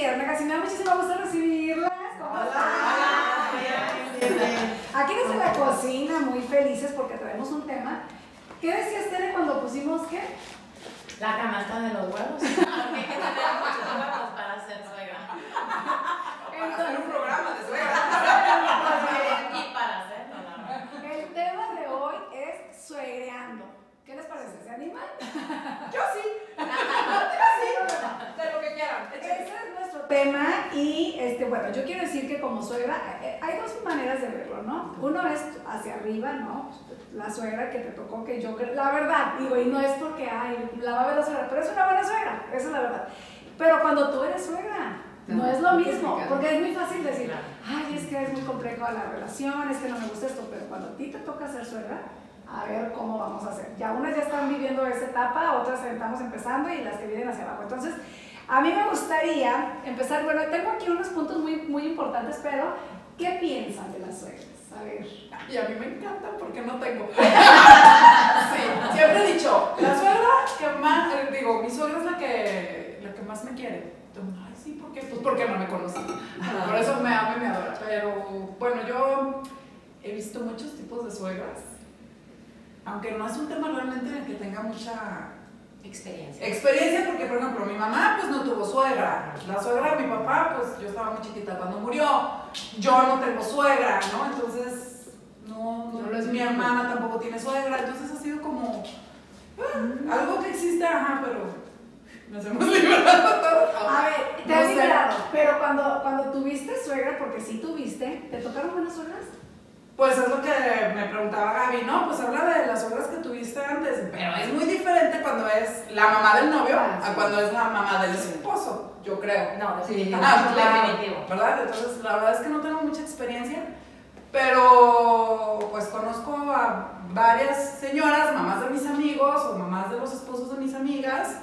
Hola, Luciérnagas y me da muchísimo gusto recibirlas. ¿Cómo están? Aquí desde la cocina, muy felices porque traemos un tema. ¿Qué decías, Tere, cuando pusimos qué? La canasta de los huevos. Porque hay que tener muchos huevos para ser suegra. Para hacer un programa de suegra. Y para hacerlo, la verdad. El tema de hoy es suegreando. ¿Qué les parece? ¿Se animan? Yo sí. Yo sí. De lo que quieran. Ese es nuestro tema y este, bueno, yo quiero decir que como suegra eh, hay dos maneras de verlo, ¿no? Uno es hacia arriba, ¿no? La suegra que te tocó, que yo creo, la verdad, digo, y no es porque, ay, la va a ver la suegra, pero es una buena suegra, esa es la verdad. Pero cuando tú eres suegra, no es lo mismo, porque es muy fácil decir, ay, es que es muy complejo la relación, es que no me gusta esto, pero cuando a ti te toca ser suegra, a ver cómo vamos a hacer. Ya unas ya están viviendo esa etapa, otras estamos empezando y las que vienen hacia abajo. Entonces, a mí me gustaría empezar, bueno, tengo aquí unos puntos muy, muy importantes, pero ¿qué piensan de las suegras? A ver. Y a mí me encantan porque no tengo. Sí, siempre he dicho, la suegra que más, eh, digo, mi suegra es la que, la que más me quiere. Entonces, Ay, sí, ¿por qué? Pues porque no me conoce. Por eso me ama y me adora. Pero bueno, yo he visto muchos tipos de suegras. Aunque no es un tema realmente en el que tenga mucha Experiencia. experiencia, porque por ejemplo, mi mamá pues no tuvo suegra. La suegra de mi papá, pues yo estaba muy chiquita cuando murió. Yo no tengo suegra, ¿no? Entonces, no, no, es mi hermana tampoco tiene suegra. Entonces ha sido como ah, algo que existe, ajá, pero nos hemos librado todos. A ver, te No has librado, pero cuando, cuando tuviste suegra, porque sí tuviste, ¿te tocaron buenas suegras? Pues es lo que me preguntaba Gaby, ¿no? Pues habla de las suegras que tuviste antes, pero es muy diferente cuando es la mamá del novio Ah, sí. a cuando es la mamá del esposo, yo creo. No. Ah, claro, definitivo. ¿Verdad? Entonces, la verdad es que no tengo mucha experiencia, pero pues conozco a varias señoras, mamás de mis amigos o mamás de los esposos de mis amigas,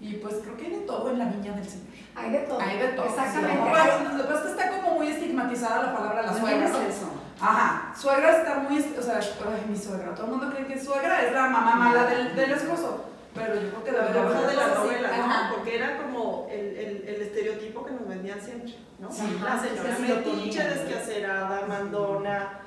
y pues creo que hay de todo en la viña del Señor. Hay de todo. Hay de todo. Exactamente. Sí, después que está como muy estigmatizada la palabra la suegra. ¿Quién ¿no? es eso? Ajá, suegra está muy, o sea, ay, mi suegra, todo el mundo cree que suegra es la mamá mala del, del esposo, pero yo creo que La verdad de la novela, Ajá. ¿no? Porque era como el, el, el estereotipo que nos vendían siempre, ¿no? Sí. la señora Sí, sí, metiche, ponían. descacerada, mandona,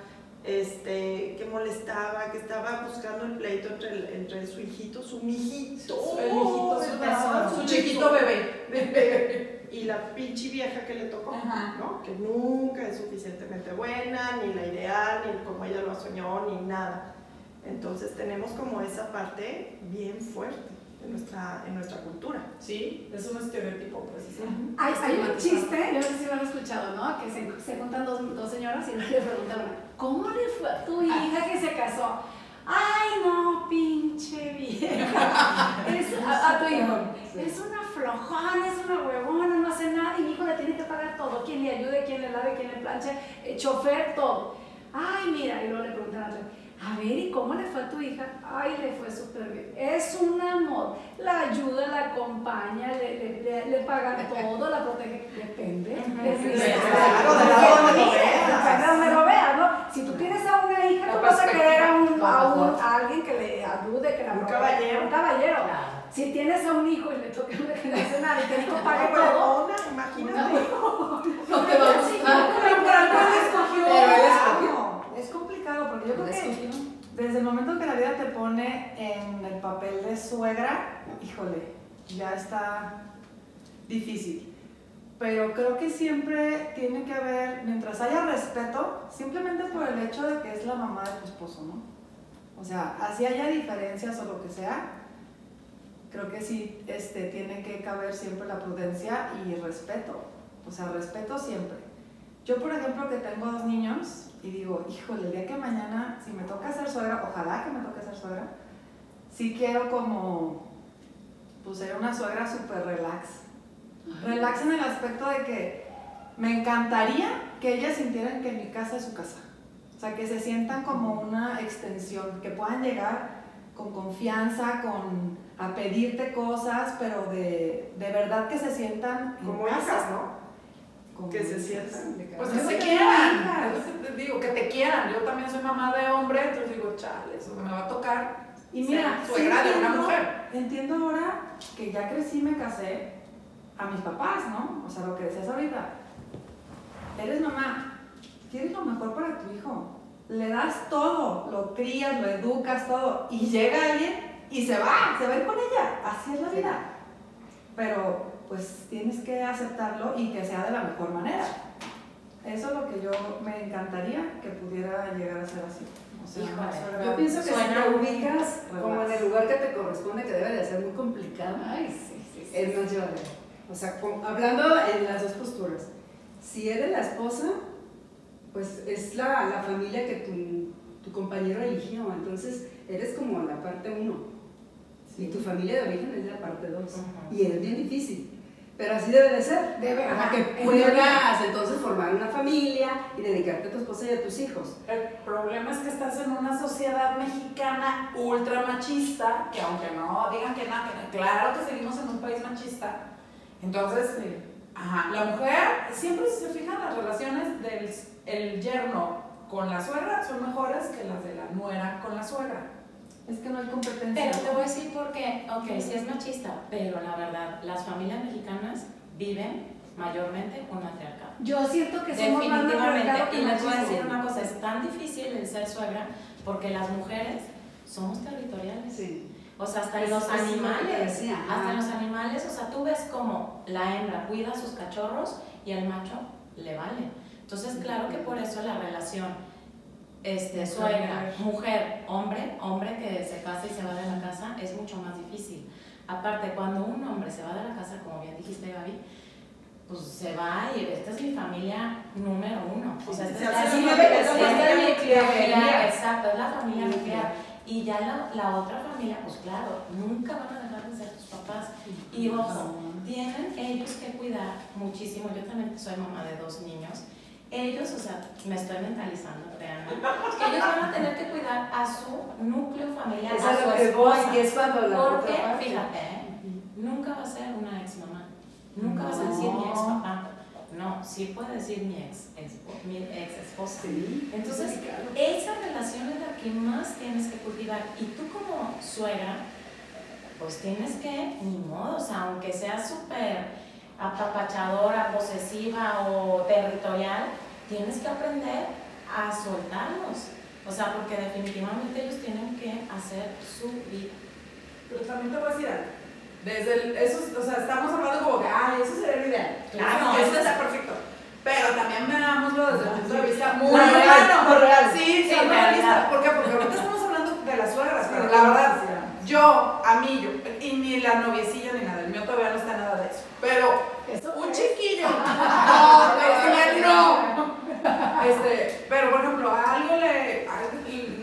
este, que molestaba, que estaba buscando el pleito entre, entre su hijito, su mijito, El mijito, su tesoro, su chiquito bebé. bebé, y la pinche vieja que le tocó, Ajá. ¿no? Que nunca es suficientemente buena, ni la ideal, ni como ella lo soñó, ni nada. Entonces tenemos como esa parte bien fuerte en nuestra, en nuestra cultura. Sí, es un estereotipo precisamente. Hay, hay un chiste, yo no sé si lo han escuchado, ¿no? Que se, se juntan dos, dos señoras y le preguntan ¿cómo le fue a tu hija que se casó? Ay, no, pinche vieja. Es, a, a tu hijo. Es una flojona, es una huevona, no hace nada. Y mi hijo le tiene que pagar todo. Quien le ayude, quien le lave, quien le planche, eh, chofer, todo. Ay, mira, y luego le preguntan a otra, a ver, ¿y cómo le fue a tu hija? Ay, le fue súper bien. Es un amor. La ayuda, la acompaña, le, le, le, le paga todo, la protege. Depende. Depende. Claro, de la donde lo veas. Depende de donde lo veas, ¿no? Si tú tienes a una hija, tú vas a querer a, un, a, un- a alguien que le ayude, que la Un caballero. Un caballero. Claro. Si tienes a un hijo y le toca una que no hace nada y pague Una imagínate. No te vamos pero para cuál escogió. Pero. Es complicado porque yo creo que desde el momento que la vida te pone en el papel de suegra, híjole, ya está difícil. Pero creo que siempre tiene que haber, mientras haya respeto, simplemente por el hecho de que es la mamá de tu esposo, ¿no? O sea, así haya diferencias o lo que sea, creo que sí este, tiene que caber siempre la prudencia y respeto. O sea, respeto siempre. Yo, por ejemplo, que tengo dos niños y digo, híjole, el día que mañana, si me toca ser suegra, ojalá que me toque ser suegra, sí quiero como, pues ser una suegra súper relax. Relax en el aspecto de que me encantaría que ellas sintieran que mi casa es su casa. O sea, que se sientan como una extensión, que puedan llegar con confianza, con, a pedirte cosas, pero de, de verdad que se sientan en Como casa. hijas, ¿no? Como Que se sientan. Pues que se quieran. te digo, que te quieran. Yo también soy mamá de hombre, entonces digo, chale, eso me va a tocar Y mira, suegra sí de una mujer. Entiendo ahora que ya crecí, me casé, a mis papás, ¿no? O sea, lo que decías ahorita. Eres mamá, quieres lo mejor para tu hijo. Le das todo, lo crías, lo educas, todo. Y llega alguien y se va, se va a ir con ella. Así es la vida. Pero pues tienes que aceptarlo y que sea de la mejor manera. Eso es lo que yo me encantaría que pudiera llegar a ser así. O sea, Híjole, Yo pienso que si te ubicas relax. como en el lugar que te corresponde, que debe de ser muy complicado, Ay, sí, sí, sí. es más llevadero. O sea, hablando en las dos posturas, si eres la esposa, pues es la, la familia que tu, tu compañero eligió, entonces eres como la parte uno. Y tu familia de origen es la parte dos. Y es bien difícil. Pero así debe de ser. Debe, Para ajá, que puedas entonces formar una familia y dedicarte a tu esposa y a tus hijos. El problema es que estás en una sociedad mexicana ultra machista, que aunque no digan que no, que no, claro que seguimos en un país machista. Entonces, ajá, la mujer, siempre si se fijan las relaciones del el yerno con la suegra son mejores que las de la nuera con la suegra. Es que no hay competencia. Pero te voy a decir por qué, ok, sí es machista, pero la verdad, las familias mexicanas viven mayormente un matriarcado. Yo siento que somos más Definitivamente. matriarcado que Y les voy a decir una cosa, es tan difícil el ser suegra porque las mujeres somos territoriales. Sí. O sea, hasta en los animales, decía, hasta en los animales, o sea, tú ves como la hembra cuida a sus cachorros y al macho le vale. Entonces, claro que por eso la relación este, suegra, mujer, hombre, hombre que se casa y se va de la casa es mucho más difícil. Aparte, cuando un hombre se va de la casa, como bien dijiste, Gaby, pues se va y esta es mi familia número uno. O sea, esta es una familia- mi nuclear. Exacto, es la familia nuclear. Y ya la, la otra familia, pues claro, nunca van a dejar de ser tus papás. Y ojo, tienen ellos que cuidar muchísimo. Yo también soy mamá de dos niños. Ellos, o sea, me estoy mentalizando, créanme, que ellos van a tener que cuidar a su núcleo familiar, Es a su lo que voy, y es cuando la Porque, fíjate, ¿eh? nunca va a ser una ex mamá. Nunca vas a decir mi ex papá. No, sí puede decir mi ex, espo- mi ex esposa. Sí. Entonces, esa relación es la que más tienes que cultivar. Y tú como suegra, pues tienes que, ni modo, o sea, aunque seas súper apapachadora, posesiva o territorial, tienes que aprender a soltarlos. O sea, porque definitivamente ellos tienen que hacer su vida. Pero también te voy a decir algo. Desde el, eso, es- o sea, estamos hablando como que, ay, eso sería lo ideal. Claro. Eso, eso está perfecto. Pero también veámoslo desde el punto de vista muy real, real. Sí, Sí, sí, realidad. ¿Por qué? Porque ahorita estamos hablando de las suegras, pero la verdad, yo, a mí, yo, y ni la noviecilla ni nada, el mío todavía no está nada de eso. Pero un chiquillo. No, todavía no. Este, pero por ejemplo, a algo le, a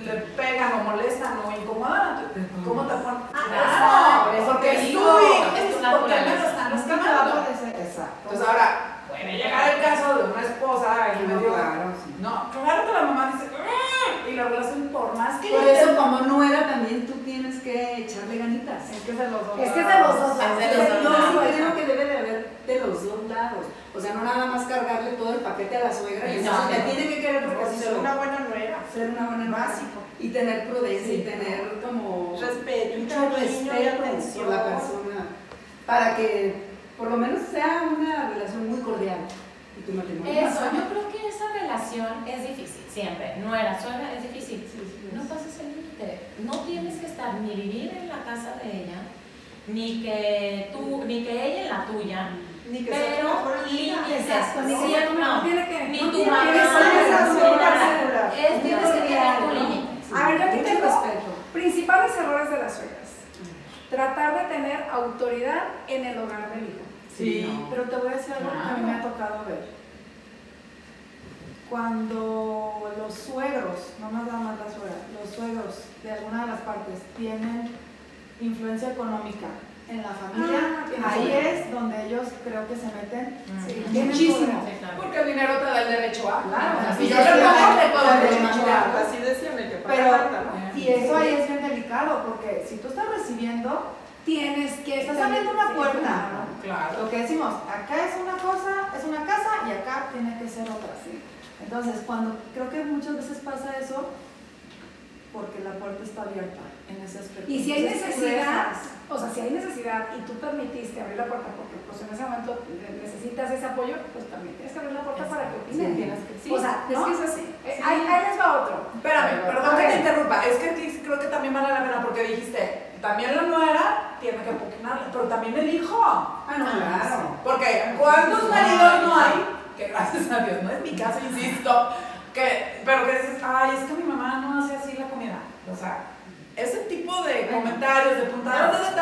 le pegan o molestan o incomodan, ¿cómo te ponen? Claro, no, porque es tu digo, hijo, es tu ¿por qué me lo están lastimando? Exacto. Entonces ahora, puede llegar el caso de una esposa y No, medio. claro, sí. No, claro que la mamá dice, "Ah", y la relación por más que Por eso, te- como nuera, también tú tienes que echarle ganitas. Es que es de los dos. Es que es de los dos Es de lados. los dos Yo lados. creo que debe de haber de los dos lados. O sea, no nada más cargarle todo el paquete a la suegra y No. me tiene que querer porque así ser una buena nuera. Ser una buena nuera. Básico. Y tener prudencia y tener como Respeto, mucho respeto por la persona. Para que por lo menos sea una relación muy cordial. Y tu matrimonio. Eso, yo creo que esa relación es difícil, siempre. No era suegra, es difícil. No pases el límite. No tienes que estar ni vivir en la casa de ella, ni que tú, ni que ella en la tuya. Ni que Pero límites, Exacto, ni no. no Ni no tu mamá, ni tu. Es, tienes que tener tu límite. A ver, yo aquí tengo respeto. principales errores de las suegras. Tratar de tener autoridad en el hogar del hijo. Sí. Pero te voy a decir algo que a mí me ha tocado ver. Cuando los suegros, no más nada más la suegra, los suegros de alguna de las partes tienen influencia económica en la familia, Ah, ahí es donde ellos creo que se meten Sí, muchísimo. claro. Porque el dinero te da el derecho a. Claro, así si yo decía le pongo, te puedo derecho a. Así que paga Pero, y eso ahí es bien delicado, porque si tú estás recibiendo, Tienes que estás abriendo una puerta. claro. Lo que decimos, acá es una cosa, es una casa y acá tiene que ser otra. Sí. Entonces, cuando creo que muchas veces pasa eso, porque la puerta está abierta en ese aspecto. Y si hay necesidad, o sea, si hay necesidad y tú permitiste abrir la puerta pues en ese momento necesitas ese apoyo, pues también tienes que abrir la puerta para que opinen. sí, o sea, es ¿no? que es así. Eh, Sí. ahí, ahí les va otro. Espérame, perdón que te interrumpa. Es que creo que también vale la pena porque dijiste, también la nuera tiene que opinarle, pero también el hijo. Ah, no, claro. Porque ¿cuántos maridos no hay? Que gracias a Dios, no es mi caso, insisto. Que, pero que dices, ay, es que mi mamá no hace así la comida. O sea, ese tipo de comentarios, de puntadas de.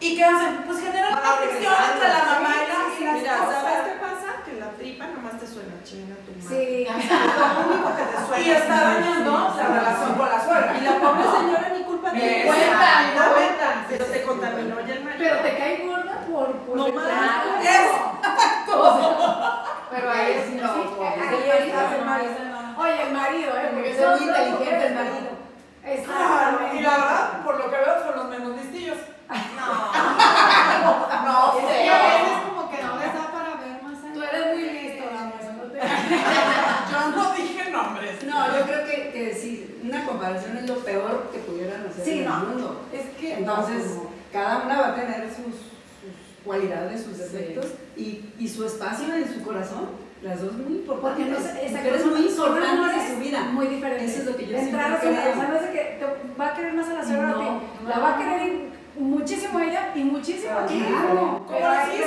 ¿Y qué hacen? Pues generan una fricción entre la mamá y la, y la Mira, esposa. ¿sabes qué pasa? Que la tripa nomás te suena chinga tu madre. Sí. Lo único que te suena. Y está dañando la relación con la suegra. Y la pobre señora ni culpa tiene. Exacto. Cuenta, no cuenta. Pero te contaminó ya el marido. Pero te cae gorda por... por No más. Es- Pero ahí sí, Sí, no, ahí está el marido. Oye, el marido, ¿eh? Porque Es muy inteligente el marido. Claro, Exactamente. y la verdad, por lo que veo, son los menos listillos. No. No Es sé. que a veces como que no les da para ver más allá. Tú eres muy listo, te... Yo no dije nombres. No, yo creo que, que sí, una comparación es lo peor que pudieran hacer Sí, en no. el mundo. Es que Entonces, no, cada una va a tener sus, sus cualidades, sus defectos y, y su espacio en su corazón. Las dos muy Porque importantes. no sé, muy importantes en su vida. Muy diferentes. Eso es lo que yo De siempre creo. O sea, no es de que te va a querer más a la suegra No, a ti. no. La va a querer muchísimo a ella y muchísimo a ti. Claro. ¿Cómo Pero- Sí,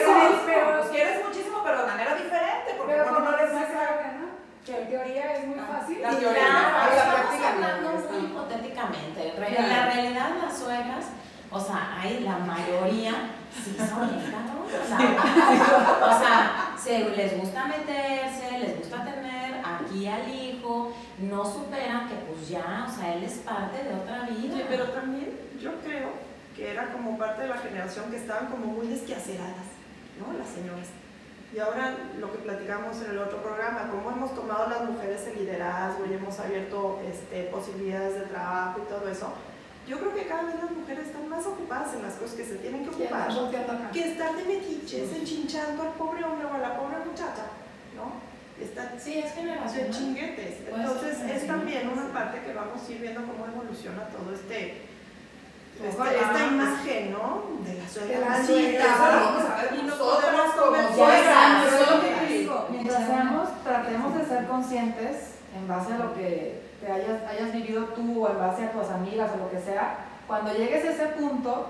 pero- Pues quieres muchísimo, pero de manera diferente. Porque Pero como no eres les ¿no? Que en teoría es muy fácil. La teoría. claro, la estamos hablando muy hipotéticamente. En la realidad, las suegras, o sea, hay la mayoría, sí son cabronas. O sea, se les gusta meterse, les gusta tener aquí al hijo, no superan que pues ya, o sea, él es parte de otra vida. Pero también yo creo que era como parte de la generación que estaban como muy desquaceradas, ¿no? Las señoras. Y ahora lo que platicamos en el otro programa, cómo hemos tomado las mujeres el liderazgo y hemos abierto este, posibilidades de trabajo y todo eso, yo creo que cada vez las mujeres están más ocupadas en las cosas que se tienen que ocupar que estar de metiches, enchinchando al pobre hombre o a la pobre muchacha, ¿no? Estar Sí, es de generacional. chinguetes. Entonces es también una parte que vamos a ir viendo cómo evoluciona todo este, Ojalá. esta imagen, ¿no? De la suegra. De la suegra. Vamos a ver Y no nosotras podemos como convencer suegras. a Pero es lo que nosotras. te digo, mientras seamos, tratemos de ser conscientes en base a lo que te hayas, hayas vivido tú o en base a tus amigas o lo que sea, cuando llegues a ese punto,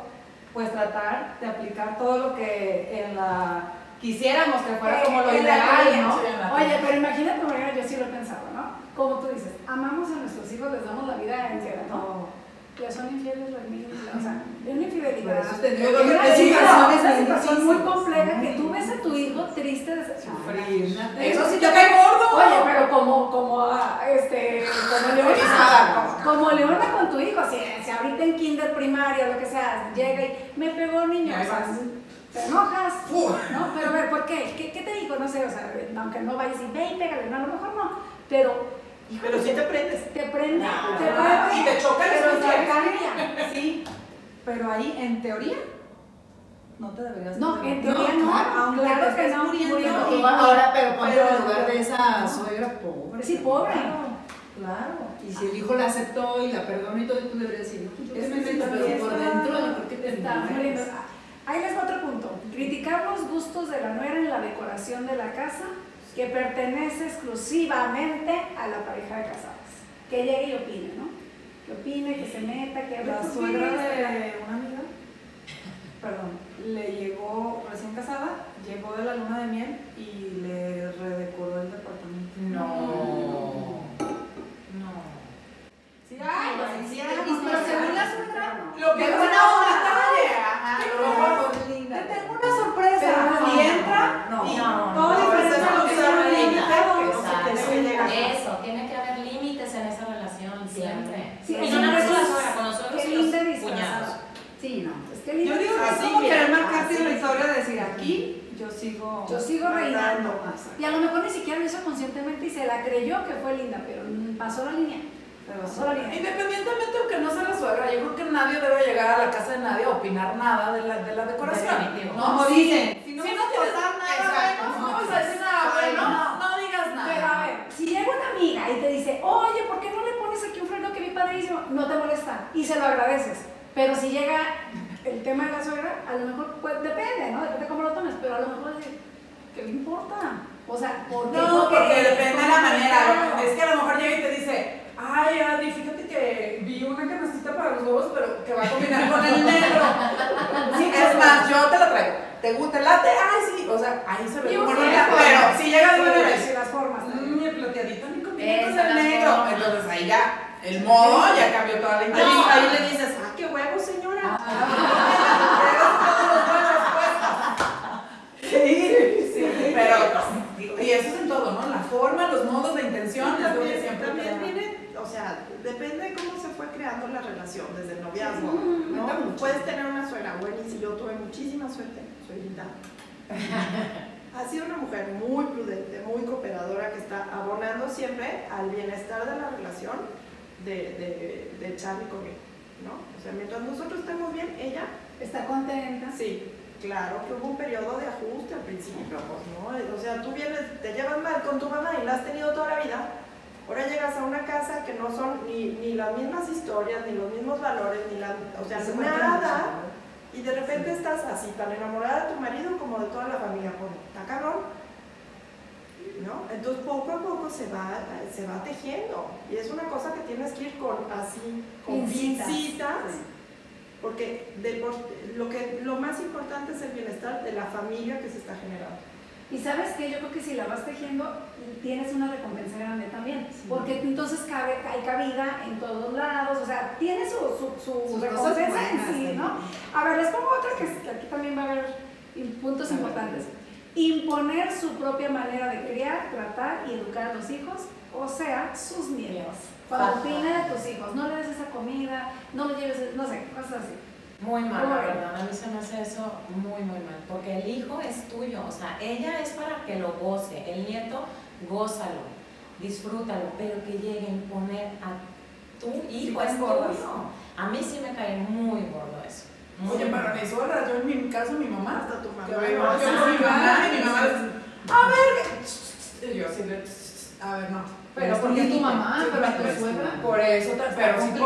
pues tratar de aplicar todo lo que en la quisiéramos que fuera como lo En ideal, ¿no? en Oye, pero imagínate, Mariana, yo sí lo he pensado, ¿no? Como tú dices, amamos a nuestros hijos, les damos la vida entera, ¿no? No. Ya son infieles las niñas, o sea, una Por eso te digo que una situación, muy compleja que tú ves a tu hijo triste de Sufrir. Eso sí te cae gordo. Oye, pero como, como, ah, este, como Leona, como Leona con tu hijo, si, si ahorita en kinder primaria o lo que sea, llega y me pegó niño, te enojas. ¿no? Pero a ver, ¿por qué? ¿Qué, qué te dijo? No sé, o sea, aunque no vayas y ve y pégale, no, a lo mejor no, pero, Pero sí te prendes. te prende, Claro. te mueve, Y te choca el pero switch. te cambia. Sí, pero ahí en teoría no te deberías No, en teoría no, claro, aunque claro te que no, muriendo. muriendo. Pero ahora, pero ponte en lugar de esa suegra pobre. Sí, pobre. Claro. Y si el hijo la aceptó y la perdonó y todo, tú deberías decir, no, pues Es qué también pero por dentro yo creo que te está muriendo. Ahí les va otro punto. Criticar los gustos de la nuera en la decoración de la casa que pertenece exclusivamente a la pareja de casados. Que llegue y opine, ¿no? Que opine, que se meta, que hable La suegra de una amiga, perdón, le llegó recién casada, llegó de la luna de miel y le redecoró el departamento. No. No. Sí, ay, Ay, sí, sí, ay, y- pero según la suegra, Lo que Qué es buena una onda. detalle. Ajá. a lo mejor Te tengo una Pero sorpresa. no, y entra no, y no, todo no, diferente eso a lo no que se yo llama había límite, invitado. que no se Exacto. te debe llegar. Eso, tiene que haber límites en esa relación, siempre. Sí, y es no nada más con la un- suegra, con los suegros qué y los linda cuñados. disfrazada. Sí, no. Es que Yo linda digo que es Así, como mira, querer marcarte así. la historia de decir aquí yo sigo. Yo sigo reinando. Y a lo mejor ni siquiera lo hizo conscientemente y se la creyó que fue linda, pero mm, pasó la línea. Pero Pasó la línea. Independientemente aunque no sea la suegra, yo creo que nadie debe llegar a la casa de nadie a opinar nada de la, de la decoración. Definitivo. ¿no? Como dicen, si no Si no tienes nada, Exacto, bueno, no vas a decir nada bueno, no, no digas Pero a nada. ver, si llega una amiga y te dice, oye, ¿por qué no le pones aquí un freno que vi padrísimo? No y se lo agradeces. Pero si llega el tema de la suegra, a lo mejor pues, depende, ¿no? Depende cómo lo tomes, pero a lo mejor decir, ¿qué le importa? O sea, ¿por qué? No, porque depende de la manera. Es que a lo mejor llega y te dice, ay, Adi, fíjate que vi una canastita para los huevos, pero que va a combinar con el negro. Sí, es más, yo te lo traigo. ¿Te gusta el latte? Ay, sí. O sea, ahí se ve como las pero si llega de manera sí, las formas. Mm, mi plateadito ni combina con el negro. formas. Entonces ahí ya, el modo ya cambió toda la intención. ahí le dices, ah, qué huevo, señora. Sí, sí, pero digo, y eso es en todo, ¿no? La forma, los modos, la intención, es lo que También, siempre viene, o sea, depende de cómo se fue creando la relación desde el noviazgo, Sí, ¿no? Puedes tener una suegra buenísima, yo tuve muchísima suerte, suegrita. Ha sido una mujer muy prudente, muy cooperadora, que está abonando siempre al bienestar de la relación de, de, de Charlie conmigo, ¿no? O sea, mientras nosotros estemos bien, ella Está contenta. Sí, claro que hubo un periodo de ajuste al principio, pues, ¿no? O sea, tú vienes, te llevas mal con tu mamá y la has tenido toda la vida. Ahora llegas a una casa que no son ni, ni las mismas historias, ni los mismos valores, ni la, o sea, Se nada. Y de repente estás así, tan enamorada de tu marido como de toda la familia. Pues, está cabrón. ¿No? Entonces poco a poco se va, se va tejiendo. Y es una cosa que tienes que ir con así, con Pincitas. pincitas. Porque de lo, que, lo más importante es el bienestar de la familia que se está generando. Y sabes que yo creo que si la vas tejiendo, tienes una recompensa grande también. Porque entonces cabe, hay cabida en todos lados, o sea, tiene su, su, su Sus recompensa en sí. ¿no? A ver, les pongo otra que aquí también va a haber puntos importantes. Imponer su propia manera de criar, tratar y educar a los hijos, o sea, sus nietos. Cuando opina de tus hijos, no le des esa comida, no le lleves, no sé, cosas así. Muy mal, ¿Cómo la verdad. A mí se me hace eso muy, muy mal. Porque el hijo es tuyo. O sea, ella es para que lo goce. El nieto, gózalo, disfrútalo. Pero que llegue a imponer a tu hijo es tuyo. A mí sí me cae muy gordo eso. Oye, pero ni sola, yo en mi caso, mi mamá. Hasta tu mamá. Yo mi mamá y mi mamá a ver, y yo así de, a ver, no. Pero porque tu mamá, pero a tu suegra. Por eso, pero si pero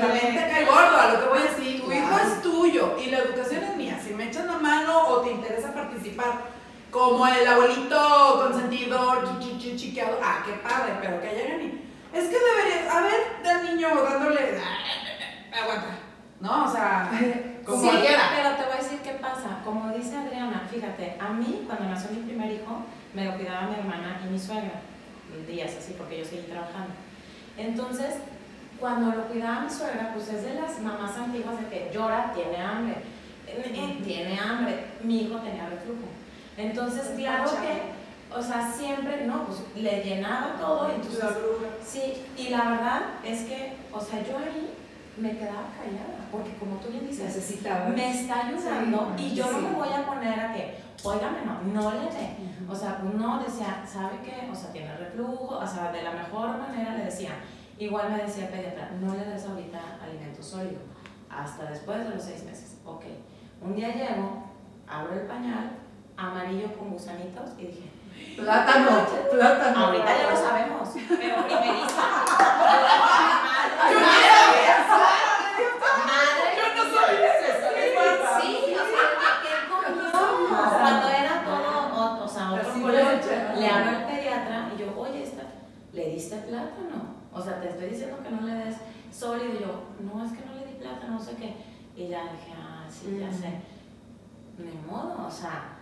también te cae gordo, a lo que voy a decir, tu hijo es tuyo y la educación es mía. Si me echas la mano o te interesa participar como el abuelito consentidor, chi, chi, chi, chiqueado, ah, qué padre, pero que lleguen y, es que deberías, a ver, del niño dándole, aguanta, ¿no? O sea, como sí, cualquiera. pero te voy a decir qué pasa. Como dice Adriana, fíjate, a mí cuando nació mi primer hijo, me lo cuidaba mi hermana y mi suegra, días así, porque yo seguí trabajando. Entonces, cuando lo cuidaba mi suegra, pues es de las mamás antiguas de que llora, tiene hambre, eh, eh, tiene hambre, mi hijo tenía reflujo. Entonces, claro que, o sea, siempre, no, pues le llenaba todo, entonces. Sí, y la verdad es que, o sea, yo ahí me quedaba callada, porque como tú bien dices, Necesitaba. me está ayudando Sí, y yo no sí. me voy a poner a que, óigame, no, no le dé. O sea, pues no, decía, ¿sabe qué? O sea, tiene reflujo, o sea, de la mejor manera le decía. Igual me decía el pediatra, no le des ahorita alimento sólido, hasta después de los seis meses. Ok, un día llego, abro el pañal, amarillo con gusanitos y dije, Plátano, plátano. Ahorita ya lo sabemos, pero primeriza. Yo no Madre. Yo no sabía eso. Sí, o sea, ¿qué comió? Cuando era todo, o, o sea, otro Así color, de- le hablo al pediatra y yo, oye, esta, ¿le diste plátano? O sea, te estoy diciendo que no le des sólido. Y yo, no, es que no le di plátano, no sé qué. Y ya dije, ah, sí, ya sé. Ni modo, o sea,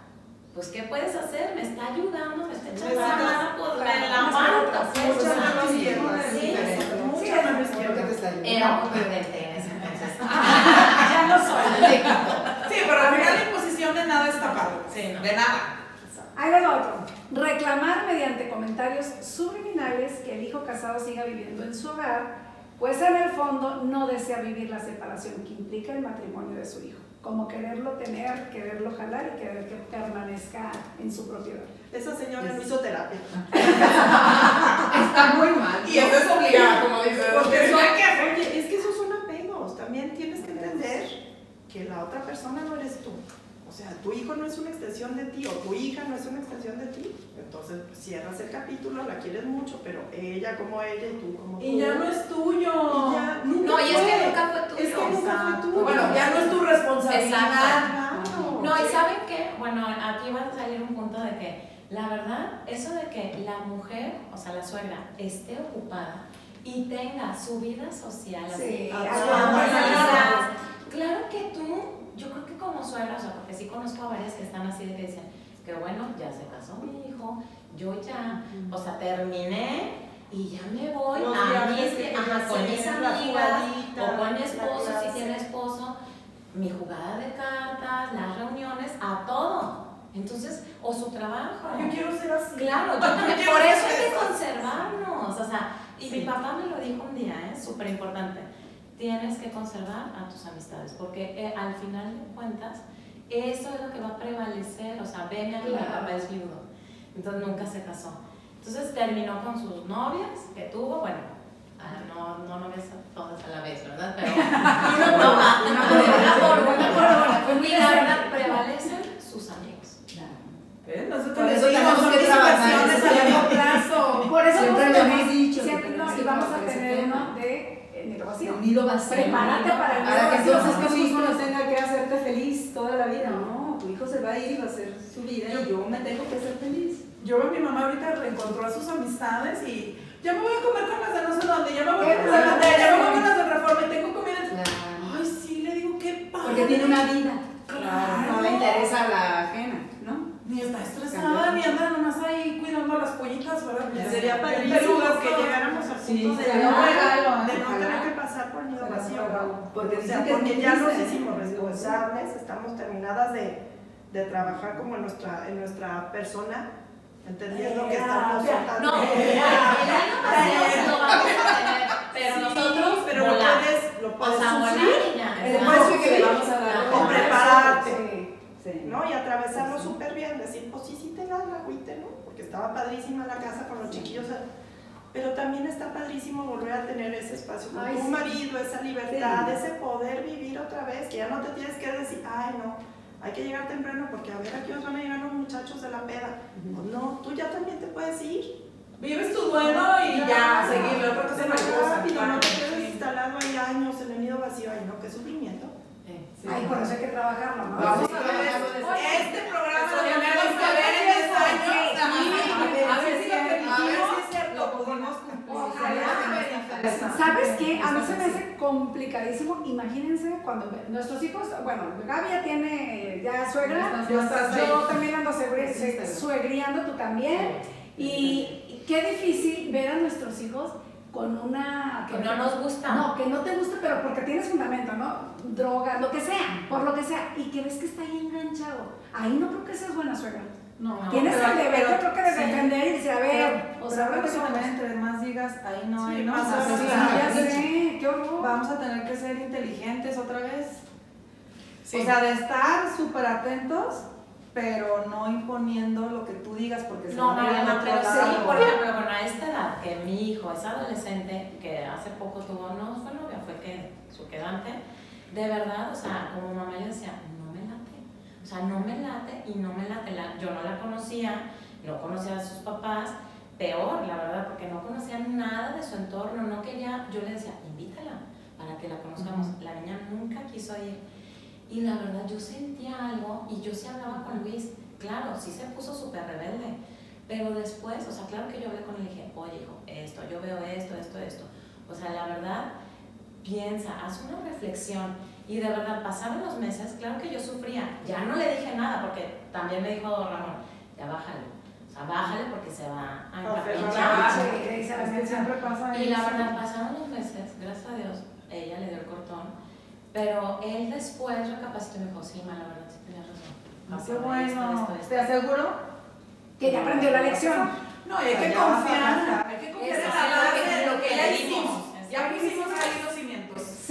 pues, ¿qué puedes hacer? Me está ayudando, me está echando la mano, pues, me la aguanto. pues, o Muchas manos sí, izquierdas. sí, Sí, muchas manos izquierdas. Era muy prudente en ese entonces. ya no soy. Sí, pero al final la imposición de nada está padre. Sí, no. De nada. Ahí va otro. Reclamar mediante comentarios subliminales que el hijo casado siga viviendo en su hogar, pues en el fondo no desea vivir la separación que implica el matrimonio de su hijo. Como quererlo tener, quererlo jalar y querer que permanezca en su propiedad. Esa señora hizo terapia. Está muy mal. Y eso es obligado, como dices. Porque son, oye, es que esos son apegos. También tienes que entender que la otra persona no eres tú. O sea, tu hijo no es una extensión de ti o tu hija no es una extensión de ti. Entonces cierras el capítulo, la quieres mucho, pero ella como ella y tú como tú. Y ya no es tuyo. Y ya nunca No, y es fue. que nunca fue tuyo. Es que nunca fue Exacto. tuyo. Bueno, ya no es tu responsabilidad. Claro. No, y ¿saben qué? Bueno, aquí va a salir un punto de que, la verdad, eso de que la mujer, o sea, la suegra, esté ocupada y tenga su vida social, Sí, así, claro que tú, yo creo que como suegra, o sea, porque sí conozco a varias que están así de que dicen, que bueno, ya se casó mi hijo, yo ya, o sea, terminé y ya me voy Los a mis, que ajá, con mis amigas, o con mi esposo, si tiene esposo, mi jugada de cartas, las reuniones, a todo. Entonces, o su trabajo. Yo quiero ser así. Claro, yo también, por eso hay que conservarnos. O sea, y mi papá me lo dijo un día, es súper importante. Tienes que conservar a tus amistades, porque eh, al final de cuentas, eso es lo que va a prevalecer. O sea, ven a mi Claro. papá es viudo, entonces nunca se casó. Entonces terminó con sus novias que tuvo, bueno, ah, no, no novias todas a la vez, ¿verdad? Pero una por una, por una, por una. Y la verdad, prevalecen sus amigos. ¿Ves? Nosotros Por eso tenemos que trabajar a largo plazo. Por eso Siempre lo hemos dicho, siempre, no, y vamos a tener nido vacío. Un nido vacío. Prepárate para el nido Para que entonces tu hijo no tenga que hacerte feliz toda la vida. No, tu hijo se va a ir y va a hacer su vida y yo me tengo que hacer feliz. Yo veo a mi mamá ahorita reencontró a sus amistades y ya me voy a comer con las de no sé dónde, ya me voy Qué con las de ya me voy con las de Reforma y tengo comida. Claro. Ay, sí, le digo, qué padre. Porque tiene una vida. Claro. No le interesa la ajena, ¿no? Ni está estresada, ni anda nomás ahí cuidando a las pollitas, ¿verdad? Sería padrísimo que llegáramos al punto Sí, de, no, de no tener que Porque o sea, dicen que es porque muy ya nos hicimos responsables, estamos terminadas de, de trabajar como en nuestra, en nuestra persona, entendiendo que estamos soltando. No, el año pasado lo vamos a tener, pero Sí, nosotros pero lo puedes, lo puedes sufrir, o prepararte. ¿no? Y atravesarlo súper bien, decir, pues sí, sí te da la agüite, ¿no? Porque estaba padrísima la casa con los chiquillos, pero también está padrísimo volver a tener ese espacio con Ay, tu sí. marido, esa libertad, Sí. ese poder vivir otra vez, que ya no te tienes que decir, ay, no, hay que llegar temprano porque a ver a qué horas van a llegar los muchachos de la peda. No, tú ya también te puedes ir. Vives tu duelo y ya, seguirle otra cosa Se rápido, no te quedes instalado ahí años en el nido vacío, ay, no, qué sufrimiento. Eh, Sí. Ay, por eso hay que trabajarlo, ¿no? Vamos Sí. a trabajarlo desde- Este programa lo ya tenemos que ver en 10 años. Sí, Ajá. sí, A ver si lo ver permitimos. Lo cumplir. Ojalá. ¿Sabes qué? A mí se me hace complicadísimo. Imagínense cuando nuestros hijos, bueno, Gaby ya tiene ya suegra, yo también ando suegriando, tú también. Y y qué difícil ver a nuestros hijos con una... Que no nos gusta. No, que no te gusta, pero porque tienes fundamento, ¿no? Droga, lo que sea, por lo que sea. Y que ves que está ahí enganchado. Ahí no creo que seas buena suegra. No, No, Tienes pero- el deber, pero- yo creo que de sí. defender y decir, a ver, Pero, o sea, creo que ¿qué también entre más digas, ahí no Sí, hay, ¿no? Vamos a tener que ser inteligentes otra vez. Sí. O sea, de estar súper atentos, pero no imponiendo lo que tú digas porque se No, ir al Mariana, otro pero sí, por ejemplo, bueno, a esta edad, que mi hijo es adolescente, que hace poco tuvo, no fue novia, fue que su quedante, de verdad, o sea, como mamá yo decía, no me late, o sea, no me late y no me late, la- yo no la conocía, no conocía a sus papás, peor, la verdad, porque no conocía nada de su entorno, no quería, yo le decía, invítala para que la conozcamos, la niña nunca quiso ir. Y la verdad, yo sentía algo y yo sí hablaba con Luis. Claro, sí se puso súper rebelde. Pero después, o sea, claro que yo hablé con él y dije, oye, hijo, esto, yo veo esto, esto, esto. O sea, la verdad, piensa, haz una reflexión. Y de verdad, pasaron los meses, claro que yo sufría. Ya no le dije nada, porque también me dijo Ramón, ya bájale. O sea, bájale porque se va a pasa Y la verdad, pasaron los meses, gracias a Dios, ella le dio el cortón, pero él después recapacitó y me dijo, sí, ma, la verdad, sí razón. Ah, Qué Pasaba esto, bueno. esto, esto". Te aseguro Que ya aprendió la lección. No, hay que confiar. Hay que confiar en la lo que- de lo le hicimos. dimos. Ya ahí los cimientos.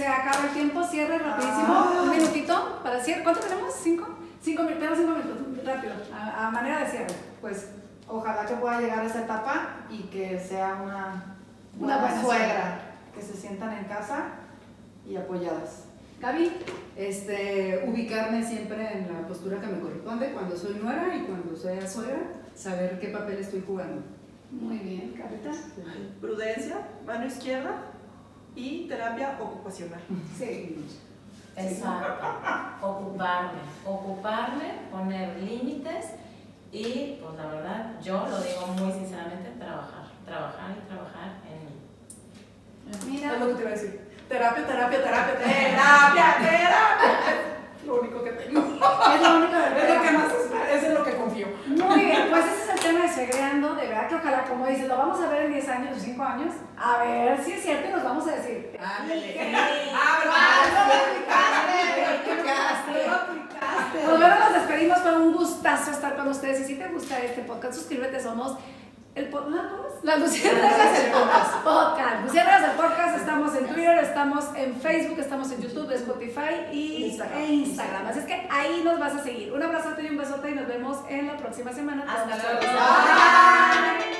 Se acaba el tiempo, cierre rapidísimo. Ah. Un minutito para cierre. ¿Cuánto tenemos? ¿Cinco? Cinco minutos, tenemos cinco minutos, rápido, a, a manera de cierre. pues ojalá que pueda llegar a esa etapa y que sea una, Una buena buena suegra, que se sientan en casa y apoyadas. Gaby. Este, ubicarme siempre en la postura que me corresponde cuando soy nuera y cuando soy suegra, saber qué papel estoy jugando. Muy bien, Carita. Prudencia, mano izquierda y terapia ocupacional. Sí. Exacto. Ocuparme, ocuparme, poner límites y, pues la verdad, yo lo digo muy sinceramente, trabajar, trabajar y trabajar en mí. Mira. Es lo que te iba a decir. Terapia, terapia, terapia, terapia, terapia. Es lo único que tengo. Es lo único que más es, es en lo que confío. Muy bien, pues ese es el tema de segreando, de verdad que ojalá, como dices, lo vamos a ver en 10 años o 5 años, a ver si es cierto y nos vamos a decir. Ándale. Pues bueno, nos despedimos, fue un gustazo estar con ustedes y si te gusta este podcast, suscríbete, somos el po- ¿no? ¿cómo es? Las Luciérnagas del podcast. podcast. Luciérnagas del podcast, estamos en Twitter, estamos en Facebook, estamos en YouTube, Spotify y Instagram. e Instagram. Así es que ahí nos vas a seguir. Un abrazote y un besote y nos vemos en la próxima semana. Hasta Todos. luego. Bye.